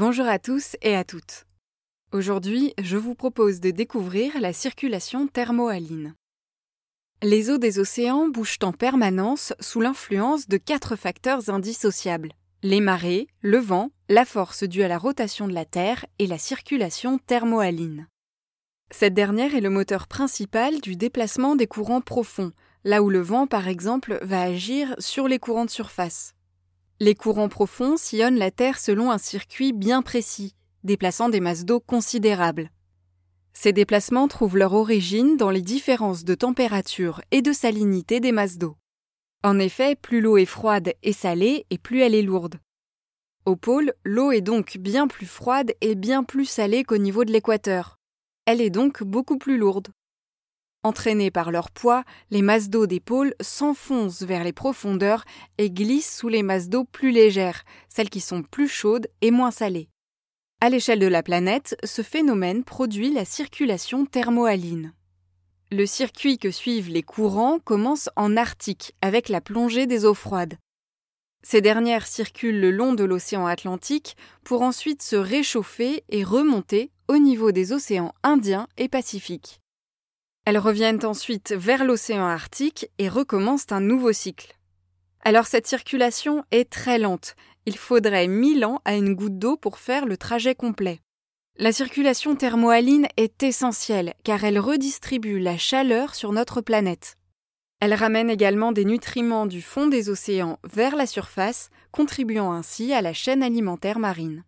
Bonjour à tous et à toutes. Aujourd'hui, je vous propose de découvrir la circulation thermohaline. Les eaux des océans bougent en permanence sous l'influence de quatre facteurs indissociables les marées, le vent, la force due à la rotation de la Terre et la circulation thermohaline. Cette dernière est le moteur principal du déplacement des courants profonds, là où le vent, par exemple, va agir sur les courants de surface. Les courants profonds sillonnent la Terre selon un circuit bien précis, déplaçant des masses d'eau considérables. Ces déplacements trouvent leur origine dans les différences de température et de salinité des masses d'eau. En effet, plus l'eau est froide et salée et plus elle est lourde. Au pôle, l'eau est donc bien plus froide et bien plus salée qu'au niveau de l'équateur. Elle est donc beaucoup plus lourde. Entraînées par leur poids, les masses d'eau des pôles s'enfoncent vers les profondeurs et glissent sous les masses d'eau plus légères, celles qui sont plus chaudes et moins salées. À l'échelle de la planète, ce phénomène produit la circulation thermohaline. Le circuit que suivent les courants commence en Arctique avec la plongée des eaux froides. Ces dernières circulent le long de l'océan Atlantique pour ensuite se réchauffer et remonter au niveau des océans Indien et Pacifique. Elles reviennent ensuite vers l'océan Arctique et recommencent un nouveau cycle. Alors cette circulation est très lente. Il faudrait mille ans à une goutte d'eau pour faire le trajet complet. La circulation thermohaline est essentielle car elle redistribue la chaleur sur notre planète. Elle ramène également des nutriments du fond des océans vers la surface, contribuant ainsi à la chaîne alimentaire marine.